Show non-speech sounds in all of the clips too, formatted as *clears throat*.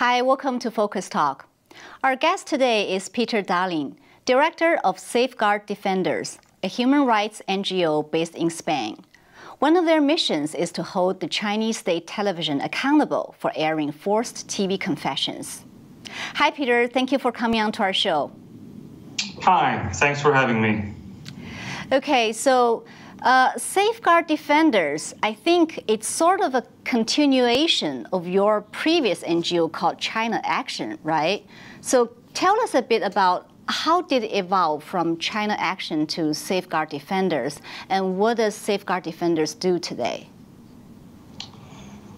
Hi, welcome to Focus Talk. Our guest today is Peter Dahlin, Director of Safeguard Defenders, a human rights NGO based in Spain. One of their missions is to hold the Chinese state television accountable for airing forced TV confessions. Hi, Peter. Thank you for coming on to our show. Hi, thanks for having me. Okay, so uh, Safeguard Defenders, I think it's sort of a continuation of your previous NGO called China Action, right? So tell us a bit about how did it evolve from China Action to Safeguard Defenders, and what does Safeguard Defenders do today?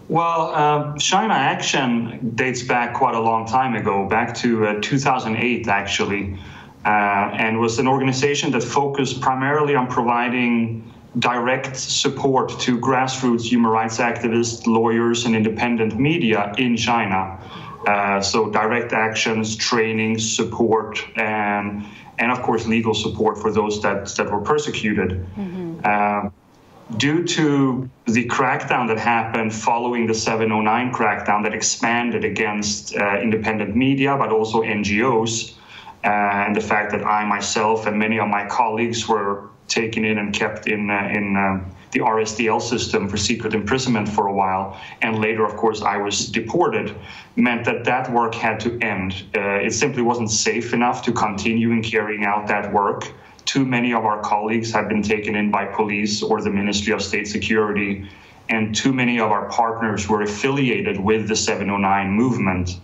Well, uh, China Action dates back quite a long time ago, back to uh, 2008, actually, uh, and was an organization that focused primarily on providing direct support to grassroots human rights activists, lawyers, and independent media in China. Uh, so direct actions, training, support, and and of course legal support for those that that were persecuted. Mm-hmm. Uh, due to the crackdown that happened following the 709 crackdown that expanded against uh, independent media, but also NGOs, uh, and the fact that I myself and many of my colleagues were taken in and kept in uh, in uh, the RSDL system for secret imprisonment for a while, and later, of course, I was deported, meant that that work had to end. Uh, it simply wasn't safe enough to continue in carrying out that work. Too many of our colleagues had been taken in by police or the Ministry of State Security, and too many of our partners were affiliated with the 709 movement.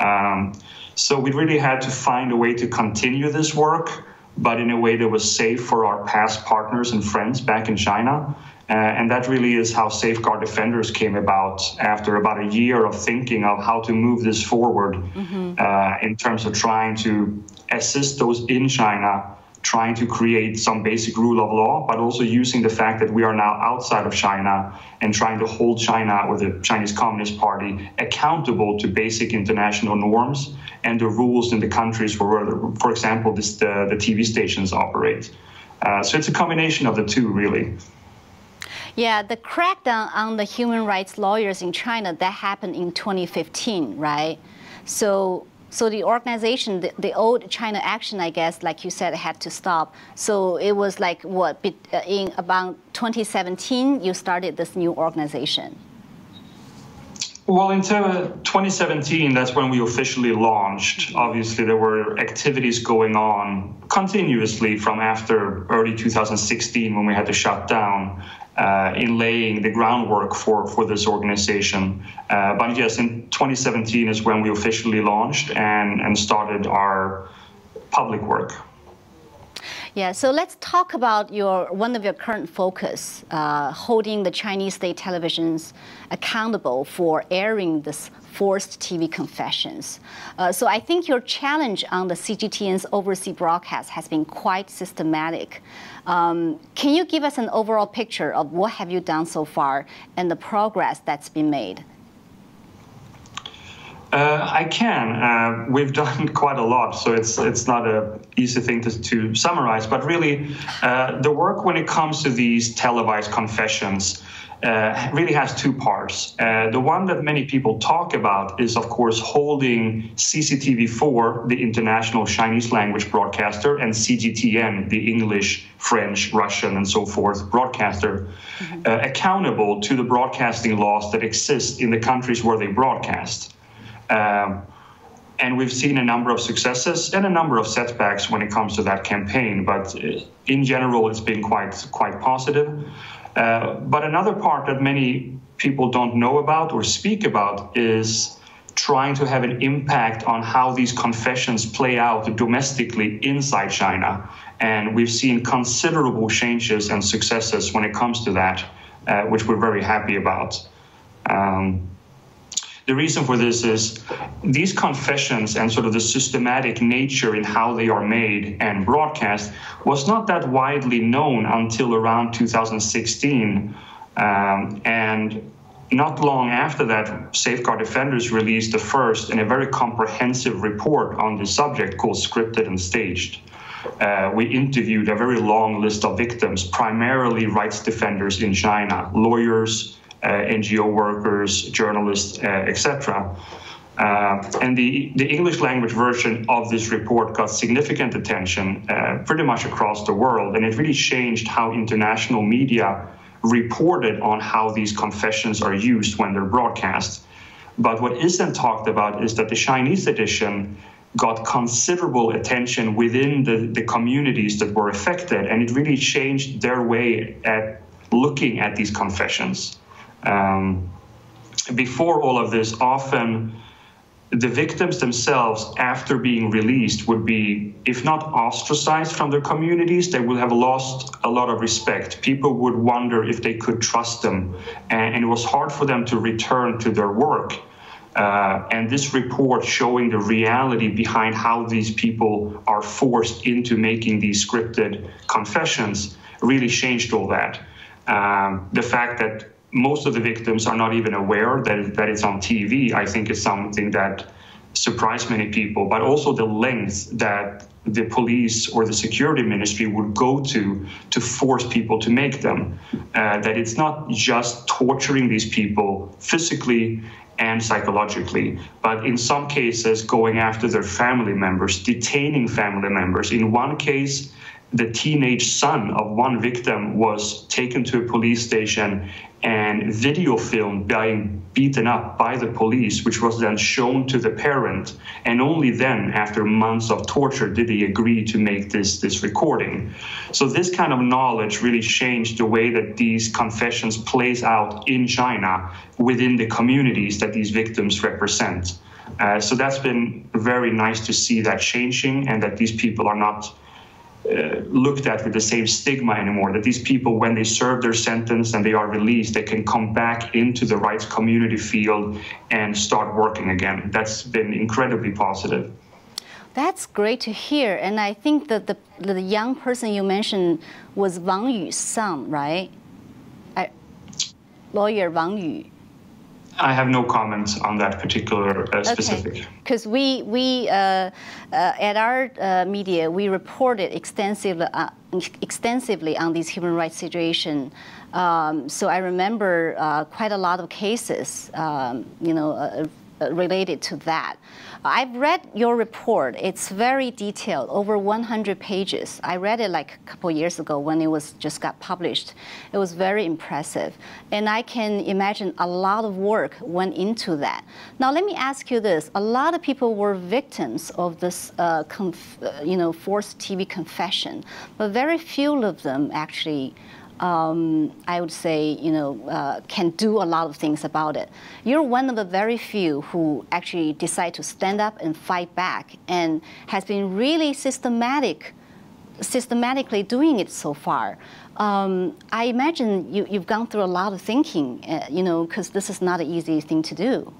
Um, so we really had to find a way to continue this work but in a way that was safe for our past partners and friends back in China. Uh, and that really is how Safeguard Defenders came about after about a year of thinking of how to move this forward mm-hmm. uh, in terms of trying to assist those in China trying to create some basic rule of law, but also using the fact that we are now outside of China and trying to hold China or the Chinese Communist Party accountable to basic international norms and the rules in the countries where, for example, this, the, the TV stations operate. Uh, so it's a combination of the two, really. Yeah, the crackdown on the human rights lawyers in China that happened in 2015, right? So so the organization, the, the, old China Action, I guess, like you said, had to stop. So it was like what uh, in about 2017 you started this new organization. Well, in 2017, that's when we officially launched. Obviously, there were activities going on continuously from after early 2016 when we had to shut down uh, in laying the groundwork for, for this organization. Uh, but yes, in 2017 is when we officially launched and, and started our public work. Yeah, so let's talk about your one of your current focus, uh, holding the Chinese state televisions accountable for airing this forced TV confessions. Uh, so I think your challenge on the CGTN's overseas broadcast has been quite systematic. Um, can you give us an overall picture of what have you done so far and the progress that's been made? Uh, I can. Uh, we've *laughs* done quite a lot, so it's it's not a easy thing to, to summarize. But really, uh, the work when it comes to these televised confessions uh, really has two parts. Uh, the one that many people talk about is, of course, holding CCTV4, the international Chinese language broadcaster, and CGTN, the English, French, Russian, and so forth broadcaster, mm-hmm. uh, accountable to the broadcasting laws that exist in the countries where they broadcast. Um, and we've seen a number of successes and a number of setbacks when it comes to that campaign. But uh, in general, it's been quite quite positive. Uh, but another part that many people don't know about or speak about is trying to have an impact on how these confessions play out domestically inside China. And we've seen considerable changes and successes when it comes to that, uh, which we're very happy about. Um, the reason for this is these confessions and sort of the systematic nature in how they are made and broadcast was not that widely known until around 2016. Um, and not long after that, Safeguard Defenders released the first and a very comprehensive report on the subject called Scripted and Staged. Uh, we interviewed a very long list of victims, primarily rights defenders in China, lawyers, NGO workers, journalists, uh, etc. Uh, and the, the English language version of this report got significant attention uh, pretty much across the world, and it really changed how international media reported on how these confessions are used when they're broadcast. But what isn't talked about is that the Chinese edition got considerable attention within the, the communities that were affected, and it really changed their way at looking at these confessions. Um, before all of this, often the victims themselves, after being released, would be, if not ostracized from their communities, they would have lost a lot of respect. People would wonder if they could trust them, and, it was hard for them to return to their work. Uh, and this report showing the reality behind how these people are forced into making these scripted confessions really changed all that. Um, the fact that most of the victims are not even aware that, that it's on TV, I think is something that surprised many people, but also the length that the police or the security ministry would go to to force people to make them. Uh, that it's not just torturing these people physically and psychologically, but in some cases going after their family members, detaining family members. In one case, the teenage son of one victim was taken to a police station and video filmed being beaten up by the police, which was then shown to the parent. And only then, after months of torture, did he agree to make this, this recording. So this kind of knowledge really changed the way that these confessions plays out in China within the communities that these victims represent. Uh, so that's been very nice to see that changing and that these people are not uh, looked at with the same stigma anymore. That these people, when they serve their sentence and they are released, they can come back into the rights community field and start working again. That's been incredibly positive. That's great to hear. And I think that the, the young person you mentioned was Wang Yu's son, right? I, lawyer Wang Yu. I have no comments on that particular uh, specific. Because we, we uh, uh, at our uh, media, we reported extensively, uh, extensively on this human rights situation. Um, so I remember uh, quite a lot of cases, um, you know, related to that. I've read your report. It's very detailed, over 100 pages. I read it like a couple years ago when it was just got published. It was very impressive. And I can imagine a lot of work went into that. Now, let me ask you this. A lot of people were victims of this, uh, uh you know, forced TV confession, but very few of them actually um, I would say, you know, uh, can do a lot of things about it. You're one of the very few who actually decide to stand up and fight back and has been really systematic, systematically doing it so far. Um, I imagine you, have gone through a lot of thinking, uh, you know, because this is not an easy thing to do.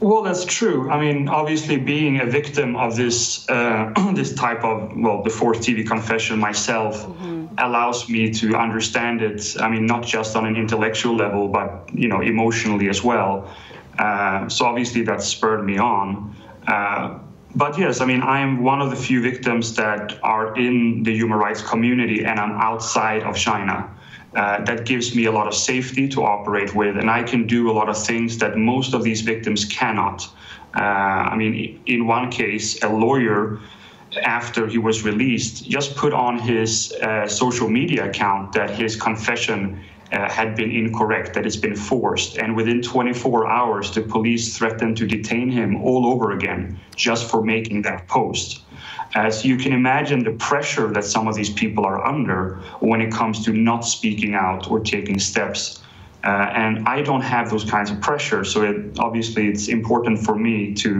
Well, that's true. I mean, obviously, being a victim of this uh, *clears throat* this type of well, the forced TV confession myself mm-hmm. allows me to understand it. I mean, not just on an intellectual level, but you know, emotionally as well. Uh, so obviously, that spurred me on. Uh, but yes, I mean, I am one of the few victims that are in the human rights community, and I'm outside of China. Uh, that gives me a lot of safety to operate with, and I can do a lot of things that most of these victims cannot. Uh, I mean, in one case, a lawyer, after he was released, just put on his uh, social media account that his confession uh, had been incorrect, that it's been forced. And within 24 hours, the police threatened to detain him all over again just for making that post. As you can imagine the pressure that some of these people are under when it comes to not speaking out or taking steps. Uh, and I don't have those kinds of pressure, so it, obviously it's important for me to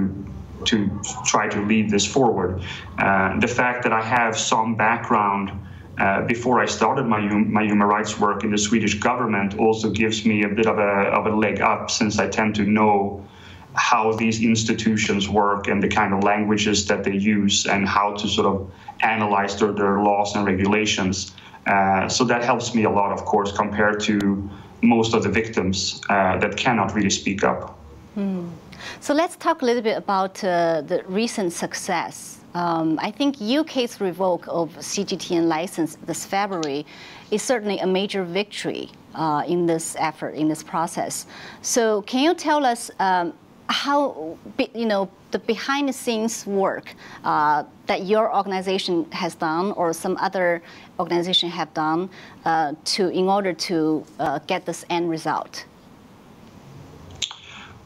to try to lead this forward. Uh, the fact that I have some background uh, before I started my, my human rights work in the Swedish government also gives me a bit of a, of a leg up since I tend to know how these institutions work and the kind of languages that they use and how to sort of analyze their, their laws and regulations. Uh, so that helps me a lot, of course, compared to most of the victims uh, that cannot really speak up. Mm. So let's talk a little bit about uh, the recent success Um, I think UK's revoke of CGTN license this February is certainly a major victory uh, in this effort, in this process. So, can you tell us um, how, you know, the behind the scenes work uh, that your organization has done or some other organization have done uh, to, in order to uh, get this end result?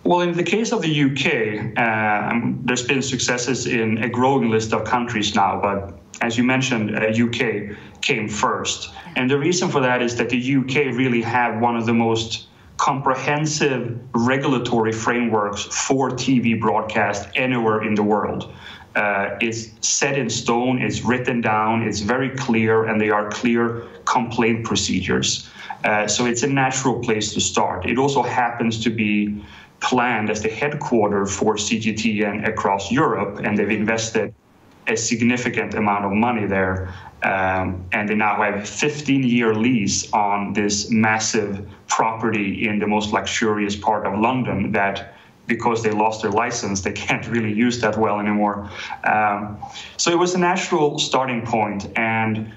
Well, in the case of the UK, um, there's been successes in a growing list of countries now, but as you mentioned, uh, UK came first. And the reason for that is that the UK really have one of the most comprehensive regulatory frameworks for TV broadcast anywhere in the world. Uh, it's set in stone, it's written down, it's very clear, and they are clear complaint procedures. Uh, so it's a natural place to start. It also happens to be planned as the headquarters for CGTN across Europe, and they've invested a significant amount of money there. Um, and they now have a 15 year lease on this massive property in the most luxurious part of London that because they lost their license, they *laughs* can't really use that well anymore. Um, so it was a natural starting point. point, and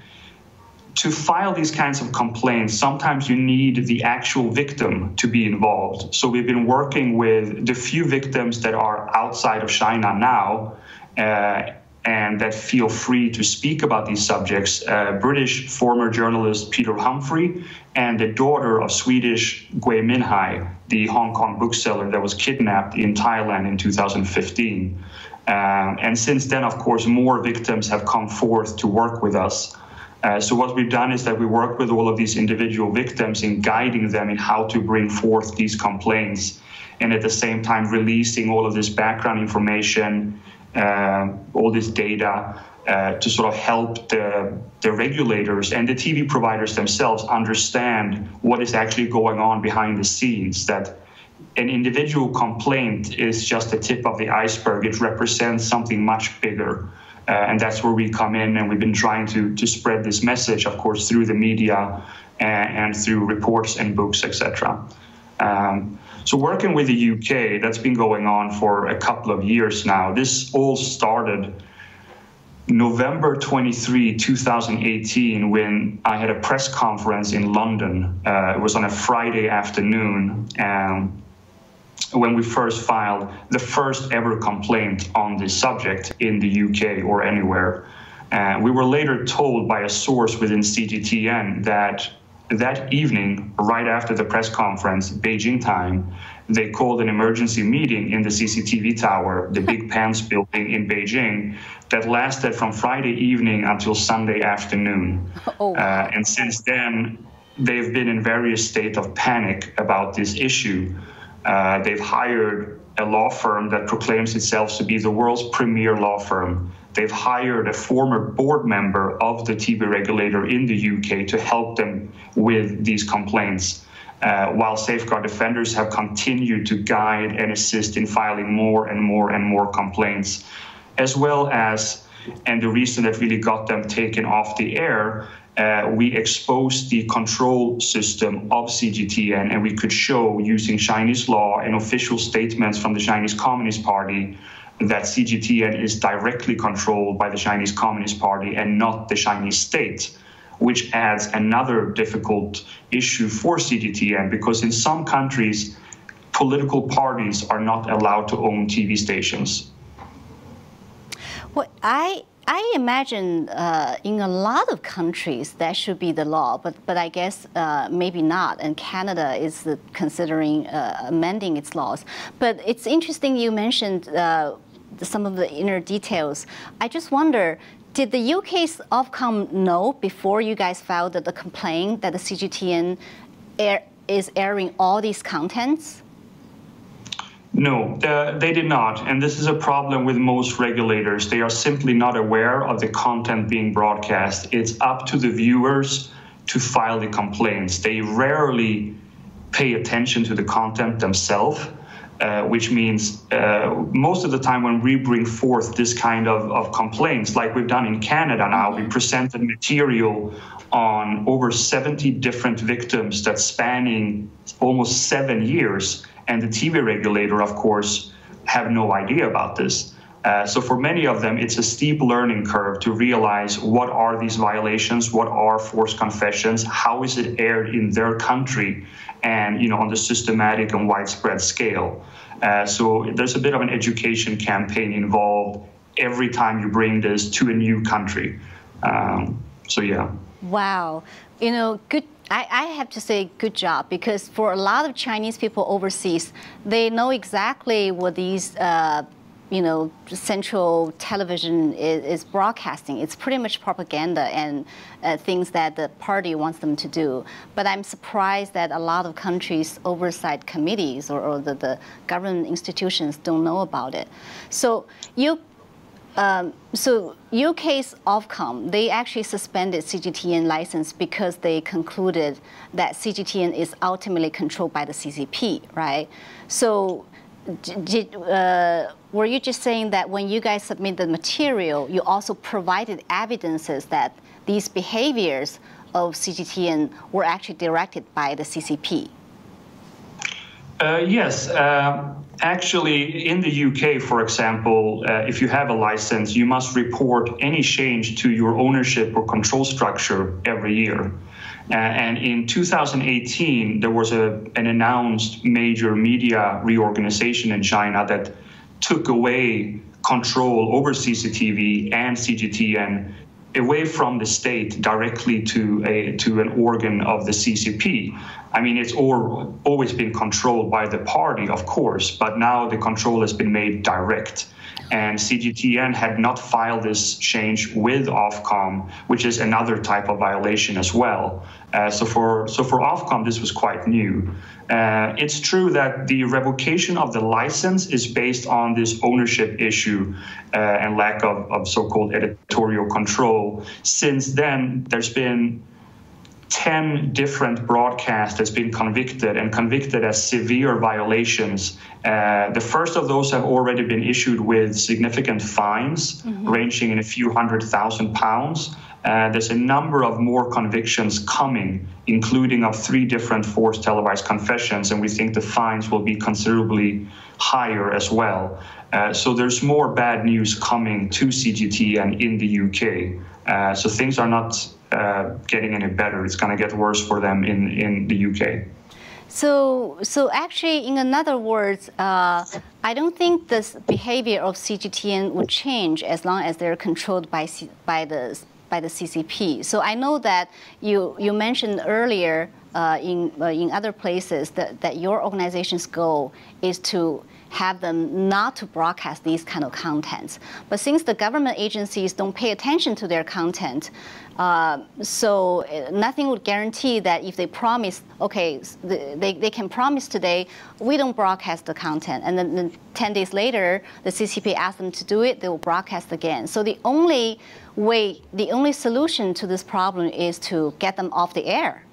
to file these kinds of complaints, sometimes you need the actual victim to be involved. So we've been working with the few victims that are outside of China now. Uh, and that feel free to speak about these subjects. Uh, British former journalist Peter Humphrey and the daughter of Swedish Gui Minhai, the Hong Kong bookseller that was kidnapped in Thailand in 2015. Uh, and since then, of course, more victims have come forth to work with us. Uh, so what we've done is that we work with all of these individual victims in guiding them in how to bring forth these complaints, and at the same time releasing all of this background information, uh, all this data. Uh, to sort of help the, the regulators and the TV providers themselves understand what is actually going on behind the scenes. That an individual complaint is just the tip of the iceberg, it represents something much bigger. Uh, and that's where we come in, and we've been trying to, to spread this message, of course, through the media and, and through reports and books, etc. Um, so, working with the UK, that's been going on for a couple of years now. This all started November 23, 2018, when I had a press conference in London. Uh, it was on a Friday afternoon. Um, when we first filed the first ever complaint on this subject in the UK or anywhere. Uh, we were later told by a source within CGTN that that evening, right after the press conference, Beijing time, they called an emergency meeting in the CCTV tower, the Big *laughs* Pants building in Beijing, that lasted from Friday evening until Sunday afternoon. Oh. Uh, and since then, they've been in various state of panic about this issue. Uh, they've hired a law firm that proclaims itself to be the world's premier law firm. They've hired a former board member of the TV regulator in the UK to help them with these complaints. Uh, while Safeguard Defenders have continued to guide and assist in filing more and more and more complaints, as well as, and the reason that really got them taken off the air uh, we exposed the control system of CGTN and we could show using Chinese law and official statements from the Chinese Communist Party that CGTN is directly controlled by the Chinese Communist Party and not the Chinese state, which adds another difficult issue for CGTN because in some countries, political parties are not allowed to own TV stations. Well, I I imagine uh, in a lot of countries that should be the law, but, but I guess uh, maybe not. And Canada is considering uh, amending its laws. But it's interesting you mentioned uh, some of the inner details. I just wonder did the UK's Ofcom know before you guys filed the complaint that the CGTN air, is airing all these contents? No, they did not. And this is a problem with most regulators. They are simply not aware of the content being broadcast. It's up to the viewers to file the complaints. They rarely pay attention to the content themselves. Uh, which means uh, most of the time when we bring forth this kind of, of complaints, like we've done in Canada now, we presented material on over 70 different victims that's spanning almost seven years and the TV regulator, of course, have no idea about this. Uh, so for many of them, it's a steep learning curve to realize what are these violations, what are forced confessions, how is it aired in their country, and you know on the systematic and widespread scale. Uh, so there's a bit of an education campaign involved every time you bring this to a new country. Um, so yeah. Wow, you know, good I, I, have to say good job because for a lot of Chinese people overseas, they know exactly what these uh, you know, central television is, is, broadcasting. It's pretty much propaganda and uh, things that the party wants them to do. But I'm surprised that a lot of countries' oversight committees or, or the, the government institutions don't know about it. So you um, so UK's Ofcom, they actually suspended CGTN license because they concluded that CGTN is ultimately controlled by the CCP, right? So did, uh, were you just saying that when you guys submit the material, you also provided evidences that these behaviors of CGTN were actually directed by the CCP? Uh, yes. Uh, actually, in the UK, for example, uh, if you have a license, you must report any change to your ownership or control structure every year. Uh, and in 2018, there was a, an announced major media reorganization in China that took away control over CCTV and CGTN away from the state directly to a to an organ of the CCP. I mean, it's all, always been controlled by the party, of course, but now the control has been made direct and CGTN had not filed this change with Ofcom, which is another type of violation as well. Uh, so for so for Ofcom, this was quite new. Uh, it's true that the revocation of the license is based on this ownership issue uh, and lack of, of so-called editorial control. Since then, there's been 10 different broadcasters been convicted and convicted as severe violations. Uh, the first of those have already been issued with significant fines mm-hmm. ranging in a few hundred thousand pounds. Uh, there's a number of more convictions coming, including of three different forced televised confessions, and we think the fines will be considerably higher as well. Uh, so there's more bad news coming to CGTN in the UK. Uh, so things are not uh, getting any better. It's going to get worse for them in, in the UK. So, so actually, in other words, uh, I don't think this behavior of CGTN would change as long as they're controlled by C by the by the CCP. So I know that you you mentioned earlier uh, in uh, in other places that that your organization's goal is to have them not to broadcast these kind of contents. But since the government agencies don't pay attention to their content, uh, so uh, nothing would guarantee that if they promise, okay, they, they can promise today, we don't broadcast the content. And then, then 10 days later, the CCP asks them to do it, they will broadcast again. So the only way, the only solution to this problem is to get them off the air.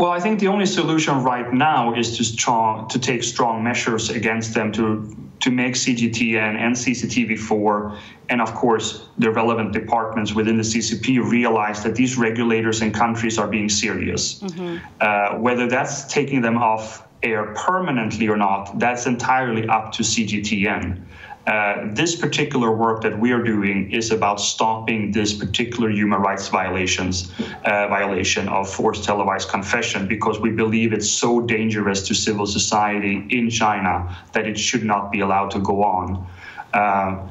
Well, I think the only solution right now is to strong to take strong measures against them to to make CGTN and CCTV4 and of course the relevant departments within the CCP realize that these regulators and countries are being serious. Mm-hmm. Uh, whether that's taking them off air permanently or not, that's entirely up to CGTN. Uh, this particular work that we are doing is about stopping this particular human rights violations uh, violation of forced televised confession because we believe it's so dangerous to civil society in China that it should not be allowed to go on. Uh,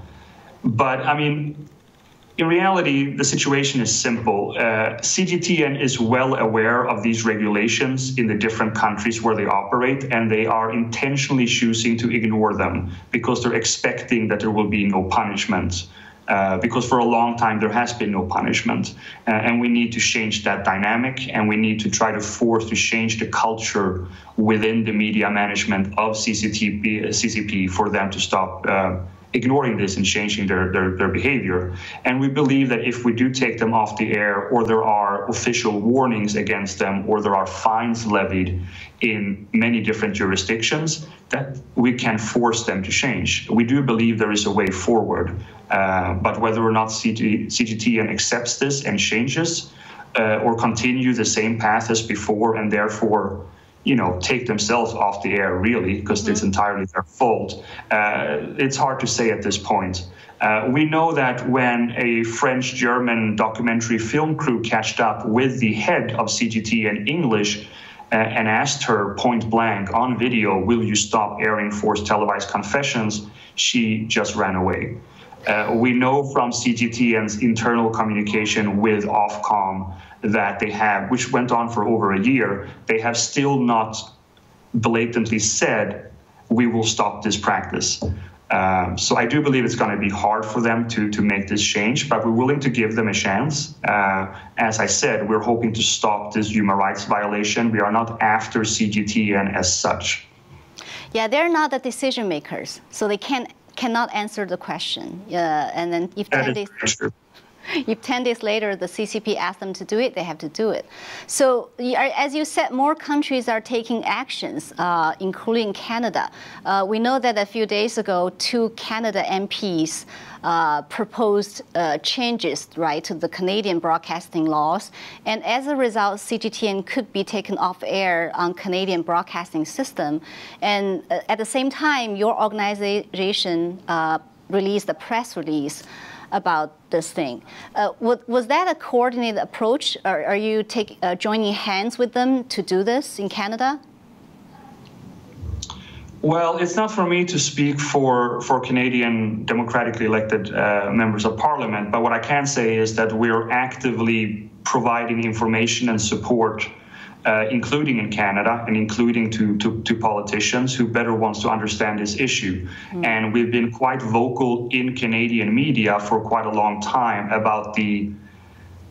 but I mean, in reality, the situation is simple. Uh, CGTN is well aware of these regulations in the different countries where they operate, and they are intentionally choosing to ignore them because they're expecting that there will be no punishment. Uh, because for a long time there has been no punishment, uh, and we need to change that dynamic, and we need to try to force to change the culture within the media management of CCTV, CCP for them to stop uh, ignoring this and changing their, their, their, behavior. And we believe that if we do take them off the air, or there are official warnings against them, or there are fines levied in many different jurisdictions, that we can force them to change. We do believe there is a way forward. Uh, but whether or not CG, CGTN accepts this and changes, uh, or continue the same path as before, and therefore you know, take themselves off the air, really, because mm-hmm. it's entirely their fault. Uh, it's hard to say at this point. Uh, we know that when a French German documentary film crew catched up with the head of CGTN English uh, and asked her point blank on video, Will you stop airing forced televised confessions? She just ran away. Uh, we know from CGTN's internal communication with Ofcom that they have, which went on for over a year, they have still not blatantly said, we will stop this practice. Um, so I do believe it's going to be hard for them to to make this change, but we're willing to give them a chance. Uh, as I said, we're hoping to stop this human rights violation. We are not after CGTN as such. Yeah, they're not the decision makers, so they can cannot answer the question. Uh, and then if that they, true. If 10 days later the CCP asks them to do it, they have to do it. So as you said, more countries are taking actions, uh, including Canada. Uh, we know that a few days ago, two Canada MPs uh, proposed uh, changes right to the Canadian broadcasting laws, and as a result, CGTN could be taken off air on Canadian broadcasting system. And uh, at the same time, your organization uh, released a press release about this thing. Uh, was, was, that a coordinated approach? Or are you take, uh, joining hands with them to do this in Canada? Well, it's not for me to speak for, for Canadian democratically elected uh, members of parliament, but what I can say is that we're actively providing information and support uh, including in Canada and including to, to, to, politicians who better wants to understand this issue. Mm. And we've been quite vocal in Canadian media for quite a long time about the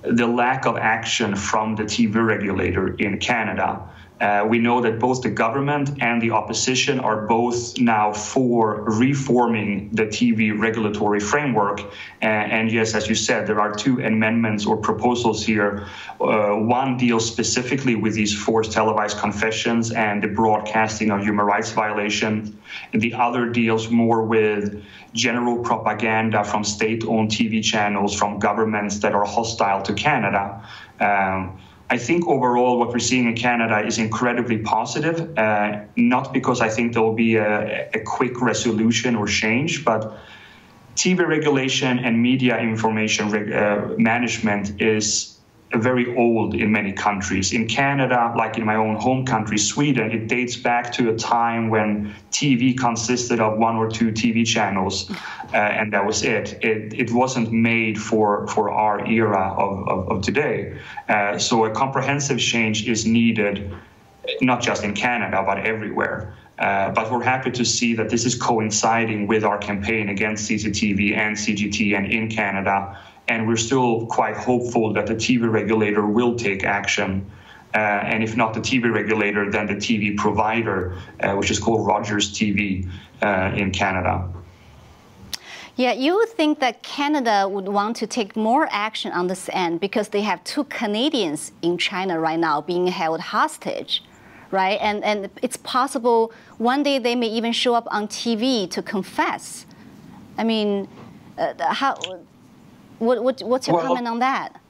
the lack of action from the TV regulator in Canada. Uh, we know that both the government and the opposition are both now for reforming the TV regulatory framework. Uh, and yes, as you said, there are two amendments or proposals here. Uh, one deals specifically with these forced televised confessions and the broadcasting of human rights violations. And the other deals more with general propaganda from state owned TV channels from governments that are hostile to Canada. Um, I think overall what we're seeing in Canada is incredibly positive, uh, not because I think there will be a, a, quick resolution or change, but TV regulation and media information reg- uh, management is very old in many countries. In Canada, like in my own home country, Sweden, it dates back to a time when TV consisted of one or two TV channels, uh, and that was it. it. It wasn't made for, for our era of, of, of today. Uh, so a comprehensive change is needed, not just in Canada, but everywhere. Uh, but we're happy to see that this is coinciding with our campaign against CCTV and CGTN in Canada and we're still quite hopeful that the TV regulator will take action. Uh, and if not the TV regulator, then the TV provider, uh, which is called Rogers TV uh, in Canada. Yeah, you would think that Canada would want to take more action on this end because they have two Canadians in China right now being held hostage, right? And, and it's possible one day they may even show up on TV to confess. I mean, uh, how what, what, what's your well, comment on that?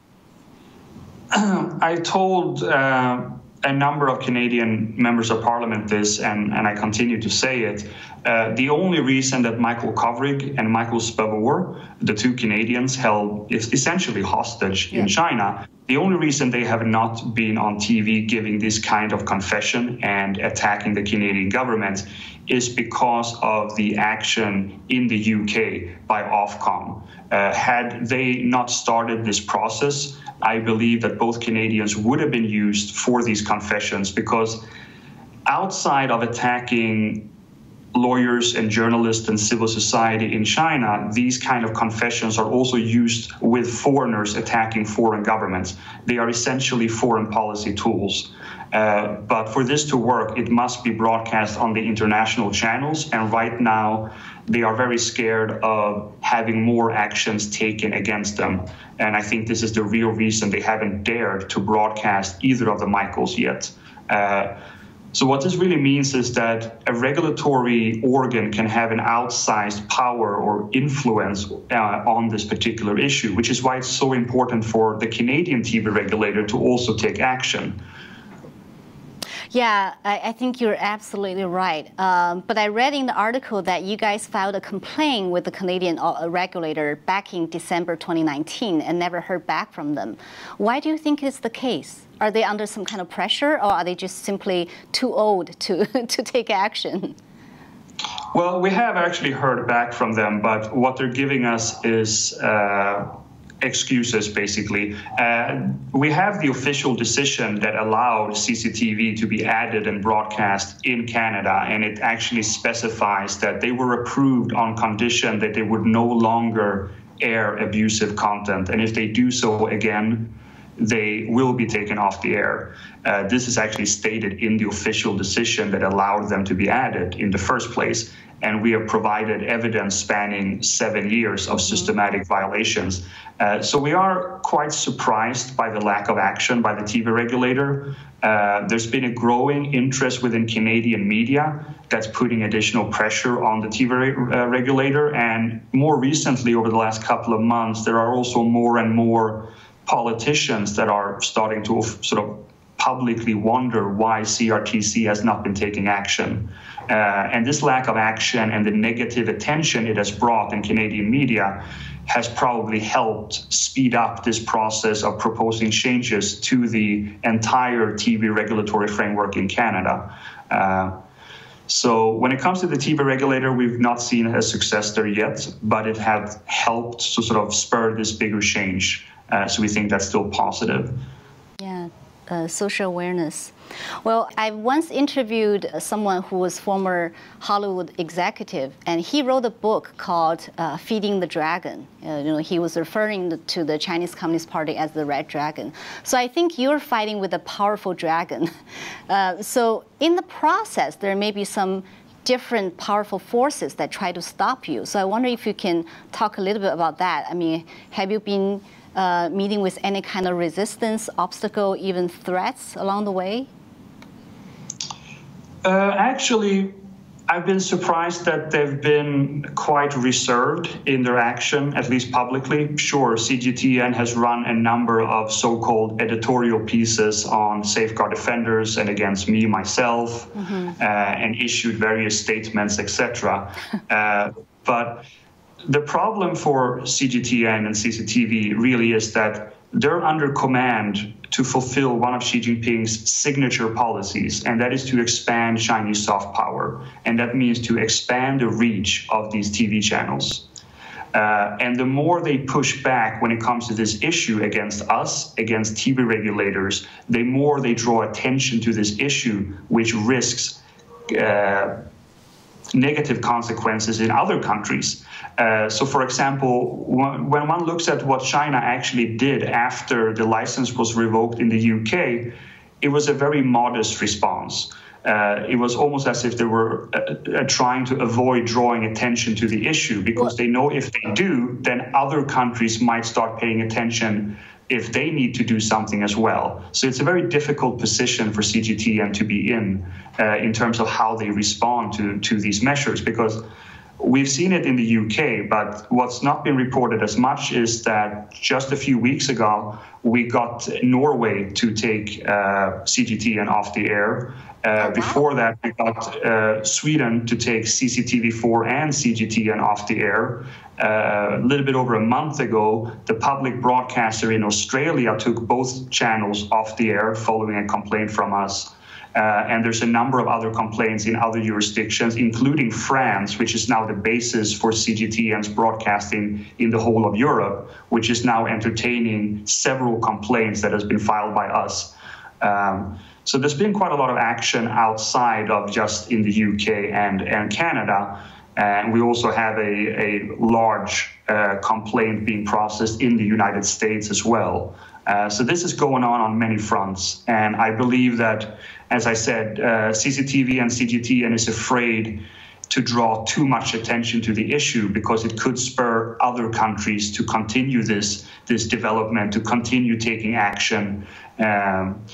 *clears throat* I told uh, a number of Canadian members of parliament this, and, and I continue to say it. Uh, the only reason that Michael Kovrig and Michael Spavor, the two Canadians held essentially hostage yeah. in China, the only reason they have not been on TV giving this kind of confession and attacking the Canadian government is because of the action in the UK by Ofcom. Uh, had they not started this process, I believe that both Canadians would have been used for these confessions because outside of attacking lawyers and journalists and civil society in China, these kind of confessions are also used with foreigners attacking foreign governments. They are essentially foreign policy tools. Uh, but for this to work, it must be broadcast on the international channels. And right now, they are very scared of having more actions taken against them. And I think this is the real reason they haven't dared to broadcast either of the Michaels yet. Uh, so, what this really means is that a regulatory organ can have an outsized power or influence uh, on this particular issue, which is why it's so important for the Canadian TV regulator to also take action. Yeah, I, I, think you're absolutely right. Um, but I read in the article that you guys filed a complaint with the Canadian uh, regulator back in December 2019 and never heard back from them. Why do you think it's the case? Are they under some kind of pressure or are they just simply too old to, *laughs* to take action? Well, we have actually heard back from them, but what they're giving us is uh, excuses basically. Uh, we have the official decision that allowed CCTV to be added and broadcast in Canada, and it actually specifies that they were approved on condition that they would no longer air abusive content. And if they do so again, they will be taken off the air. Uh, this is actually stated in the official decision that allowed them to be added in the first place and we have provided evidence spanning seven years of systematic violations. Uh, so we are quite surprised by the lack of action by the TV regulator. Uh, there's been a growing interest within Canadian media that's putting additional pressure on the TV re- uh, regulator. And more recently, over the last couple of months, there are also more and more politicians that are starting to sort of publicly wonder why CRTC has not been taking action. Uh, and this lack of action and the negative attention it has brought in Canadian media has probably helped speed up this process of proposing changes to the entire TV regulatory framework in Canada. Uh, so when it comes to the TV regulator, we've not seen a success there yet, but it has helped to sort of spur this bigger change. Uh, so we think that's still positive. Yeah, uh, social awareness. Well, I once interviewed someone who was former Hollywood executive, and he wrote a book called uh, "Feeding the Dragon." Uh, you know, he was referring to the Chinese Communist Party as the Red Dragon. So I think you're fighting with a powerful dragon. *laughs* Uh, so in the process, there may be some different powerful forces that try to stop you. So I wonder if you can talk a little bit about that. I mean, have you been uh, meeting with any kind of resistance, obstacle, even threats along the way? Uh, actually, I've been surprised that they've been quite reserved in their action, at least publicly. Sure, CGTN has run a number of so called editorial pieces on Safeguard Defenders and against me, myself, mm-hmm. uh, and issued various statements, etc. *laughs* uh, but the problem for CGTN and CCTV really is that they're under command to fulfill one of Xi Jinping's signature policies, and that is to expand Chinese soft power. And that means to expand the reach of these TV channels. Uh, and the more they push back when it comes to this issue against us, against TV regulators, the more they draw attention to this issue, which risks uh, negative consequences in other countries. Uh, so, for example, when one looks at what China actually did after the license was revoked in the UK, it was a very modest response. Uh, it was almost as if they were uh, uh, trying to avoid drawing attention to the issue because they know if they do, then other countries might start paying attention if they need to do something as well. So it's a very difficult position for CGTN to be in uh, in terms of how they respond to, to these measures because we've seen it in the UK, but what's not been reported as much is that just a few weeks ago, we got Norway to take uh, CGTN off the air. Uh, oh. Before that, we got uh, Sweden to take CCTV4 and CGTN off the air. Uh, a little bit over a month ago, the public broadcaster in Australia took both channels off the air following a complaint from us. Uh, and there's a number of other complaints in other jurisdictions, including France, which is now the basis for CGTN's broadcasting in the whole of Europe, which is now entertaining several complaints that has been filed by us. Um, so there's been quite a lot of action outside of just in the UK and, and Canada. And we also have a, a large uh, complaint being processed in the United States as well. Uh, so this is going on on many fronts. And I believe that, as I said, uh, CCTV and CGTN is afraid to draw too much attention to the issue because it could spur other countries to continue this, this development, to continue taking action. Um,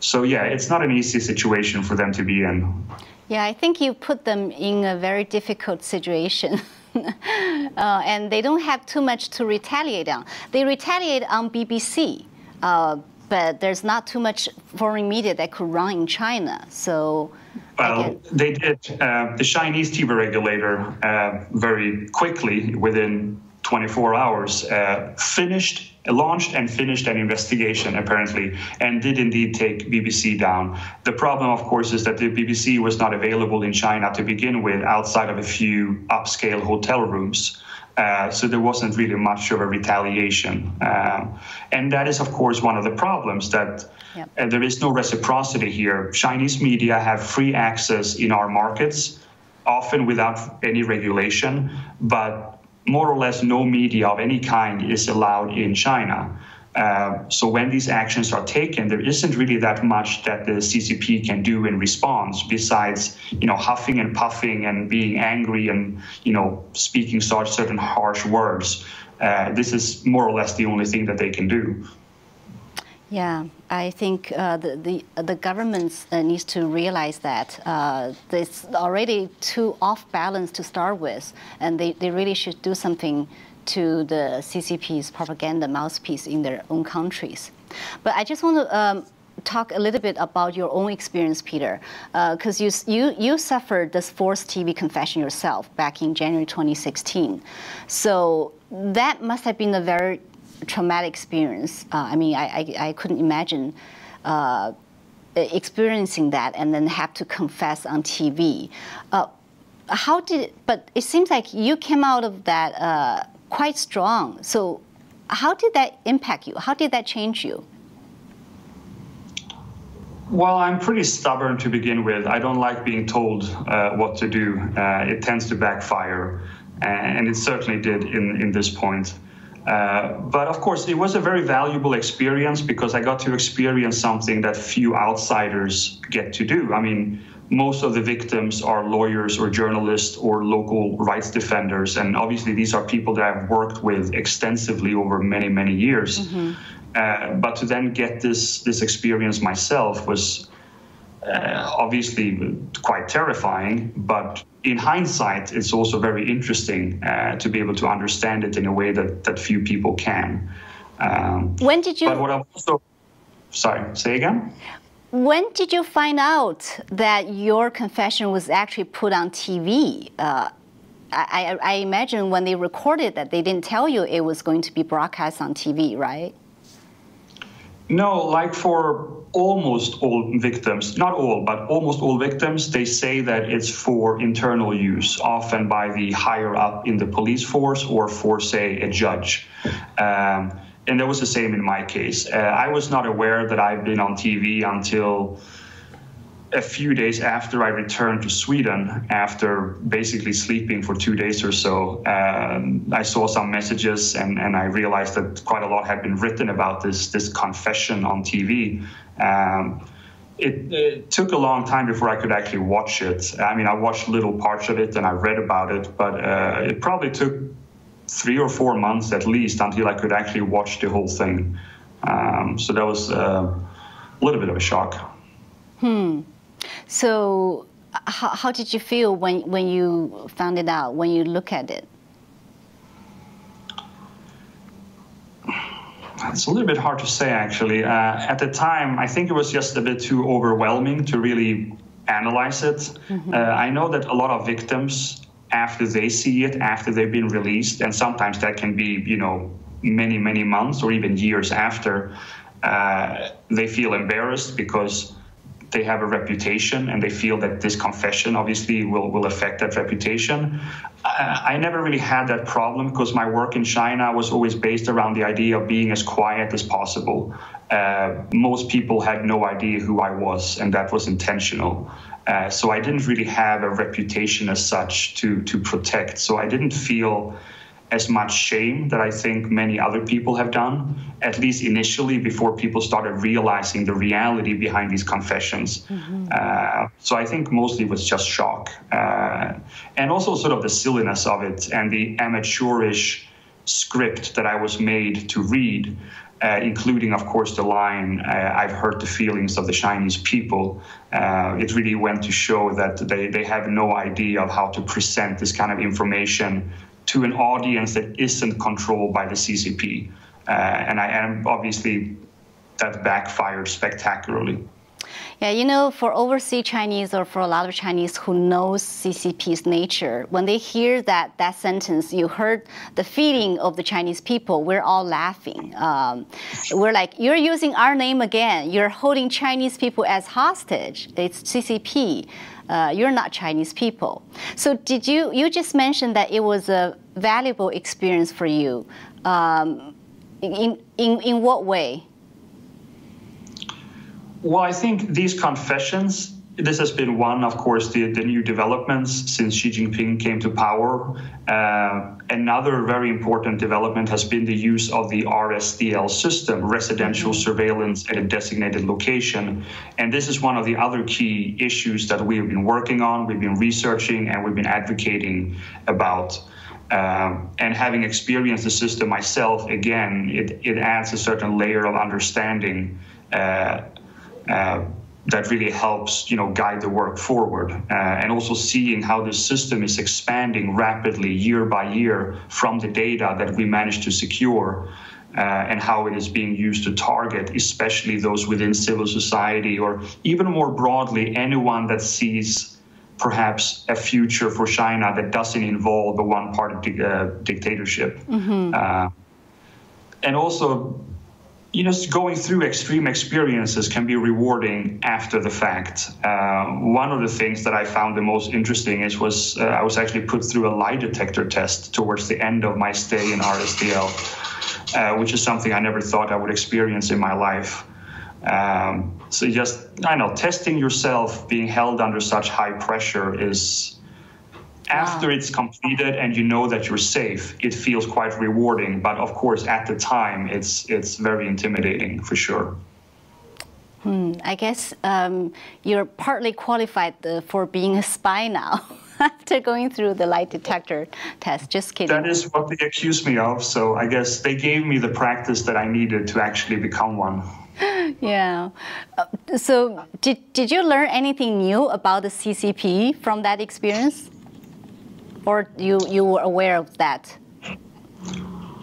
so, yeah, it's not an easy situation for them to be in. Yeah, I think you put them in a very difficult situation. *laughs* uh, and they don't have too much to retaliate on. They retaliate on BBC. Uh, but there's not too much foreign media that could run in China. So, well, they did. Uh, the Chinese TV regulator uh, very quickly, within 24 hours, uh, finished, launched, and finished an investigation apparently, and did indeed take BBC down. The problem, of course, is that the BBC was not available in China to begin with, outside of a few upscale hotel rooms. Uh, so there wasn't really much of a retaliation. Um, and that is, of course, one of the problems that yep. uh, there is no reciprocity here. Chinese media have free access in our markets, often without any regulation, but more or less no media of any kind is allowed in China. Uh, so when these actions are taken, there isn't really that much that the CCP can do in response besides, you know, huffing and puffing and being angry and, you know, speaking certain harsh words. Uh, this is more or less the only thing that they can do. Yeah, I think uh, the, the, the government uh, needs to realize that uh, it's already too off balance to start with, and they, they really should do something to the CCP's propaganda mouthpiece in their own countries. But I just want to um, talk a little bit about your own experience, Peter, because uh, you, you, you suffered this forced TV confession yourself back in January 2016. So that must have been a very traumatic experience. Uh, I mean, I, I, I couldn't imagine uh, experiencing that and then have to confess on TV. Uh, how did, but it seems like you came out of that uh, quite strong. So, how did that impact you? How did that change you? Well, I'm pretty stubborn to begin with. I don't like being told uh, what to do. Uh, it tends to backfire, and it certainly did in, in this point. Uh, but of course, it was a very valuable experience because I got to experience something that few outsiders get to do. I mean, most of the victims are lawyers or journalists or local rights defenders. And obviously, these are people that I've worked with extensively over many, many years. Mm-hmm. Uh, but to then get this, this experience myself was uh, obviously quite terrifying. But in hindsight, it's also very interesting uh, to be able to understand it in a way that, that few people can. Um, when did you? But what I also, sorry, say again. When did you find out that your confession was actually put on TV? Uh, I, I, imagine when they recorded that, they didn't tell you it was going to be broadcast on TV, right? No, like for almost all victims, not all, but almost all victims, they say that it's for internal use, often by the higher up in the police force or for, say, a judge. Um, and that was the same in my case. Uh, I was not aware that I've been on TV until a few days after I returned to Sweden, after basically sleeping for two days or so, um, I saw some messages and, and I realized that quite a lot had been written about this this confession on TV. Um, it, it, took a long time before I could actually watch it. I mean, I watched little parts of it and I read about it, but uh, it probably took three or four months at least until I could actually watch the whole thing. Um, so that was uh, a little bit of a shock. Hmm. So, how, how did you feel when, when you found it out, when you look at it? It's a little bit hard to say, actually. Uh, at the time, I think it was just a bit too overwhelming to really analyze it. Mm-hmm. Uh, I know that a lot of victims after they see it, after they've been released, and sometimes that can be, you know, many, many months or even years after, uh, they feel embarrassed because they have a reputation and they feel that this confession obviously will, will affect that reputation. I, I never really had that problem because my work in China was always based around the idea of being as quiet as possible. Uh, most people had no idea who I was, and that was intentional. Uh, so I didn't really have a reputation as such to to protect. So I didn't feel as much shame that I think many other people have done, at least initially before people started realizing the reality behind these confessions. Mm-hmm. Uh, so I think mostly it was just shock. Uh, and also sort of the silliness of it and the amateurish script that I was made to read uh, including, of course, the line, uh, I've hurt the feelings of the Chinese people. Uh, it really went to show that they, they have no idea of how to present this kind of information to an audience that isn't controlled by the CCP. Uh, and I am obviously that backfired spectacularly. Yeah, you know, for overseas Chinese or for a lot of Chinese who knows CCP's nature, when they hear that that sentence, you heard the feeling of the Chinese people. We're all laughing. Um, we're like, you're using our name again. You're holding Chinese people as hostage. It's CCP. Uh, you're not Chinese people. So did you? You just mentioned that it was a valuable experience for you. Um, in in in what way? Well, I think these confessions, this has been one, of course, the, the new developments since Xi Jinping came to power. Uh, another very important development has been the use of the RSDL system, residential mm-hmm. surveillance at a designated location. And this is one of the other key issues that we have been working on, we've been researching, and we've been advocating about. Um, and having experienced the system myself, again, it, it adds a certain layer of understanding uh, uh, that really helps you know guide the work forward uh, and also seeing how the system is expanding rapidly year by year from the data that we managed to secure uh, and how it is being used to target especially those within civil society or even more broadly anyone that sees perhaps a future for China that doesn't involve a one party uh, dictatorship mm-hmm. Uh, and also you know, going through extreme experiences can be rewarding after the fact. Uh, one of the things that I found the most interesting is was uh, I was actually put through a lie detector test towards the end of my stay in RSDL, uh, which is something I never thought I would experience in my life. Um, so just I know testing yourself, being held under such high pressure is after wow. it's completed and you know that you're safe, it feels quite rewarding. But of course, at the time, it's it's very intimidating for sure. Hmm, I guess um, you're partly qualified uh, for being a spy now. *laughs* after going through the lie detector test. Just kidding. That is what they accused me of. So I guess they gave me the practice that I needed to actually become one. *laughs* Yeah. Uh, so did, did you learn anything new about the CCP from that experience? Or you you were aware of that?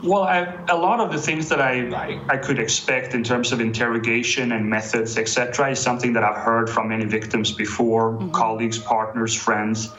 Well, I, a lot of the things that I, I, I, could expect in terms of interrogation and methods, etc., is something that I've heard from many victims before, mm-hmm. colleagues, partners, friends.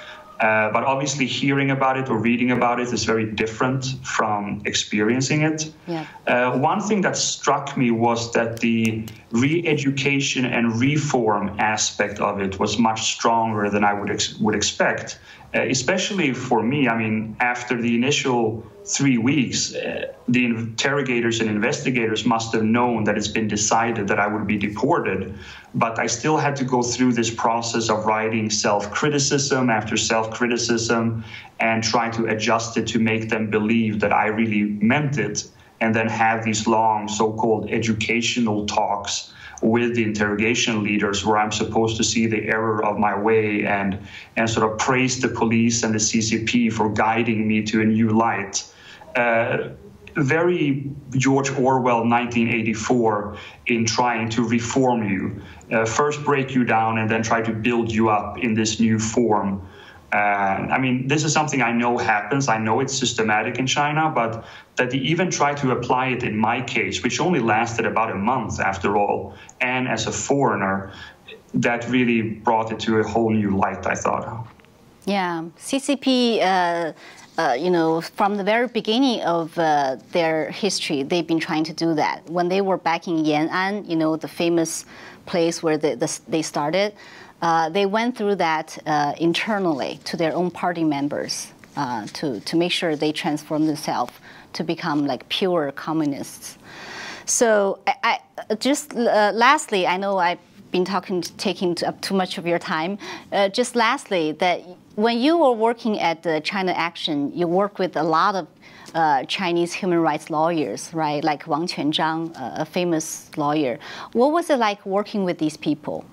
Uh, but obviously, hearing about it or reading about it is very different from experiencing it. Yeah. Uh, one thing that struck me was that the re education and reform aspect of it was much stronger than I would, ex- would expect. Uh, especially for me, I mean, after the initial three weeks, uh, the interrogators and investigators must have known that it's been decided that I would be deported. But I still had to go through this process of writing self criticism after self criticism and try to adjust it to make them believe that I really meant it, and then have these long so called educational talks with the interrogation leaders where I'm supposed to see the error of my way and and sort of praise the police and the CCP for guiding me to a new light. Uh, very George Orwell 1984 in trying to reform you. Uh, first break you down and then try to build you up in this new form. I mean, this is something I know happens. I know it's systematic in China, but that they even try to apply it in my case, which only lasted about a month after all, and as a foreigner, that really brought it to a whole new light, I thought. Yeah, CCP. Uh, uh, you know, from the very beginning of uh, their history, they've been trying to do that. When they were back in Yan'an, you know, the famous place where the, they started, uh, they went through that uh, internally to their own party members uh, to, to make sure they transform themselves to become like pure communists. So I, I just uh, lastly, I know I've been talking, taking up too much of your time. Uh, just lastly, that when you were working at the China Action, you work with a lot of uh, Chinese human rights lawyers, right? Like Wang Quanzhang, a famous lawyer. What was it like working with these people?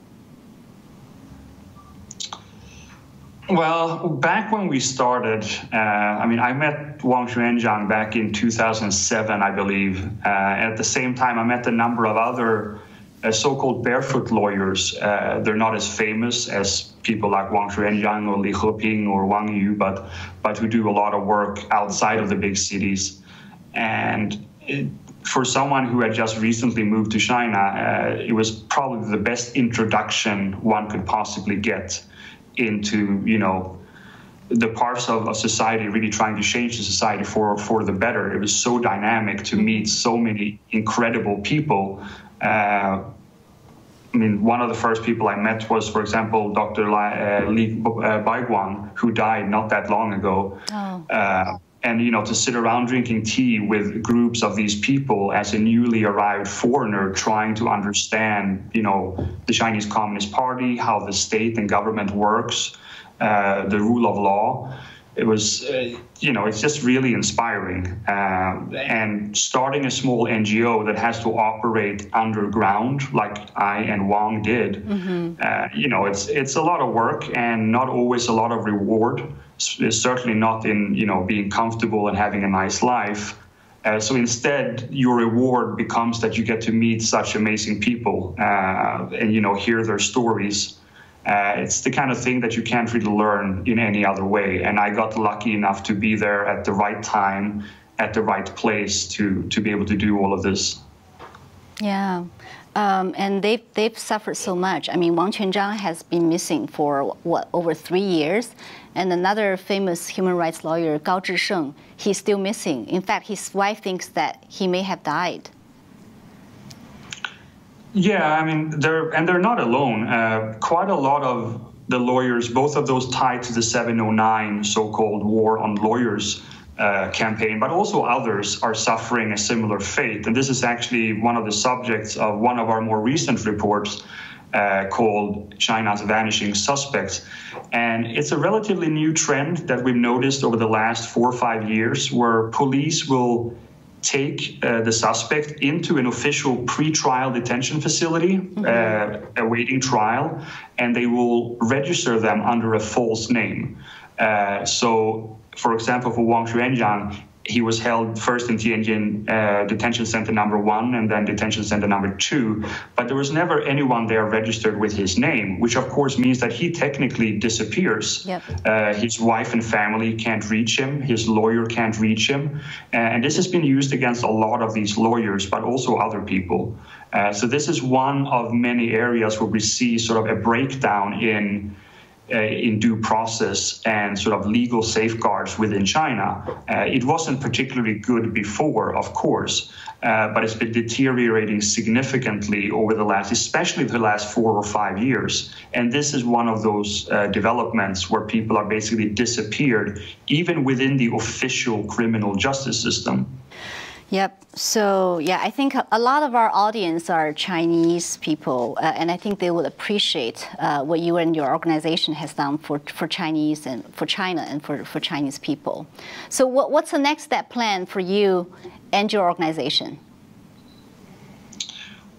Well, back when we started, uh, I mean, I met Wang Quanzhang back in 2007, I believe. Uh, at the same time, I met a number of other uh, so-called barefoot lawyers. Uh, they're not as famous as people like Wang Quanzhang or Li Heping or Wang Yu, but but who do a lot of work outside of the big cities. And it, for someone who had just recently moved to China, uh, it was probably the best introduction one could possibly get into, you know, the parts of, of society really trying to change the society for, for the better. It was so dynamic to meet so many incredible people. Uh, I mean, one of the first people I met was, for example, Dr. Uh, Li uh, Baiguang, who died not that long ago. Oh. Uh, and you know, to sit around drinking tea with groups of these people as a newly arrived foreigner, trying to understand, you know, the Chinese Communist Party, how the state and government works, uh, the rule of law. It was, uh, you know, it's just really inspiring. Uh, and starting a small NGO that has to operate underground, like I and Wang did, mm-hmm. Uh, you know, it's it's a lot of work and not always a lot of reward. Certainly not in, you know, being comfortable and having a nice life. Uh, so instead, your reward becomes that you get to meet such amazing people uh, and you know hear their stories uh, it's the kind of thing that you can't really learn in any other way. And I got lucky enough to be there at the right time, at the right place to, to be able to do all of this. Yeah. Um, and they've, they've suffered so much. I mean, Wang Quanzhang has been missing for what over three years, and another famous human rights lawyer, Gao Zhisheng, he's still missing. In fact, his wife thinks that he may have died. Yeah, I mean, they're and they're not alone. Uh, quite a lot of the lawyers, both of those tied to the 709 so-called war on lawyers uh, campaign, but also others are suffering a similar fate. And this is actually one of the subjects of one of our more recent reports. Uh, called China's Vanishing Suspects. And it's a relatively new trend that we've noticed over the last four or five years where police will take uh, the suspect into an official pre-trial detention facility mm-hmm. uh, awaiting trial and they will register them under a false name uh, so for example for Wang Quanzhang he was held first in Tianjin uh, detention center number one and then detention center number two. But there was never anyone there registered with his name, which of course means that he technically disappears. Yep. Uh, his wife and family can't reach him, his lawyer can't reach him. Uh, and this has been used against a lot of these lawyers, but also other people. Uh, so this is one of many areas where we see sort of a breakdown in uh, in due process and sort of legal safeguards within China. Uh, it wasn't particularly good before, of course, uh, but it's been deteriorating significantly over the last, especially the last four or five years. And this is one of those uh, developments where people are basically disappeared, even within the official criminal justice system. Yep. So yeah, I think a lot of our audience are Chinese people, uh, and I think they would appreciate uh, what you and your organization has done for, for Chinese and for China and for, for Chinese people. So what, what's the next step plan for you and your organization?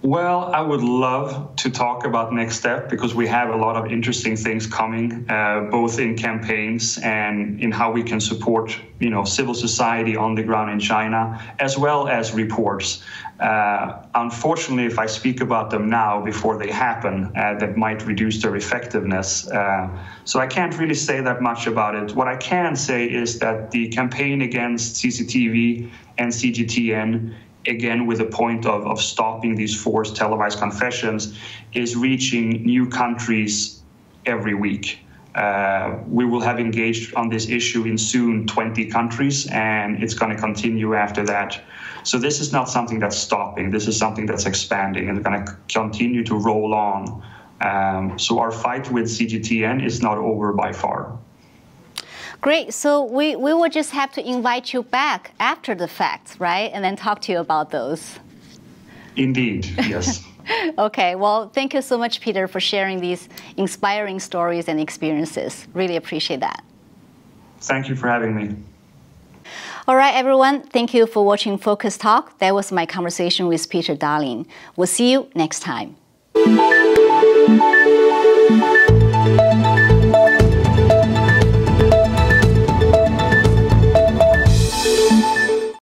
Well, I would love to talk about next step because we have a lot of interesting things coming, uh, both in campaigns and in how we can support, you know, civil society on the ground in China, as well as reports. Uh, unfortunately, if I speak about them now before they happen, uh, that might reduce their effectiveness. Uh, so I can't really say that much about it. What I can say is that the campaign against CCTV and CGTN again with the point of, of stopping these forced televised confessions is reaching new countries every week. Uh, we will have engaged on this issue in soon 20 countries and it's going to continue after that. So this is not something that's stopping. This is something that's expanding and going to continue to roll on. Um, so our fight with cgtn is not over by far Great. So we, we will just have to invite you back after the fact, right? And then talk to you about those. Indeed, yes. *laughs* okay. Well, thank you so much, Peter, for sharing these inspiring stories and experiences. Really appreciate that. Thank you for having me. All right, everyone. Thank you for watching Focus Talk. That was my conversation with Peter Dahlin. We'll see you next time.